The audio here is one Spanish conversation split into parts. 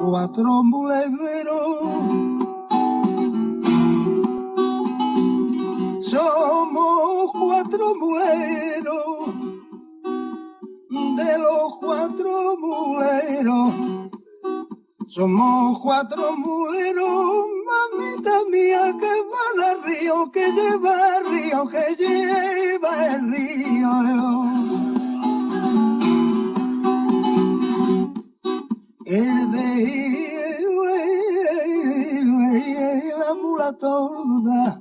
cuatro muleros. Somos cuatro muleros, de los cuatro muleros. Somos cuatro muleros, mamita mía, que van al río, que lleva el río, que lleva el río. De la mula toda,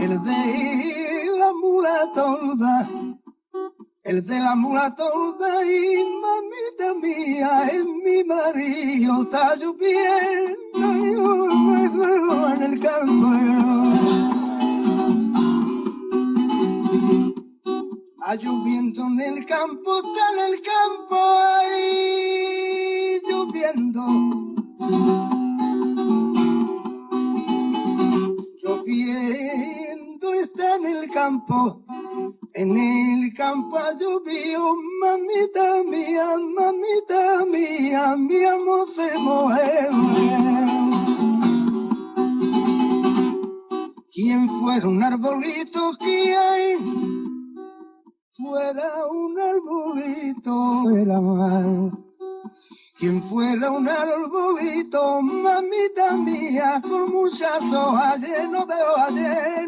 el de la mula toda, el de la mula toda y mamita mía es mi marido, está lloviendo en el campo. lloviendo en el campo, está en el campo, campo, en el campo ha llovido, mamita mía, mamita mía, mi amor se mueve. ¿Quién fuera un arbolito que fuera un arbolito era mal. Quien fuera un arbolito, mamita mía, con muchas hojas lleno de hojas de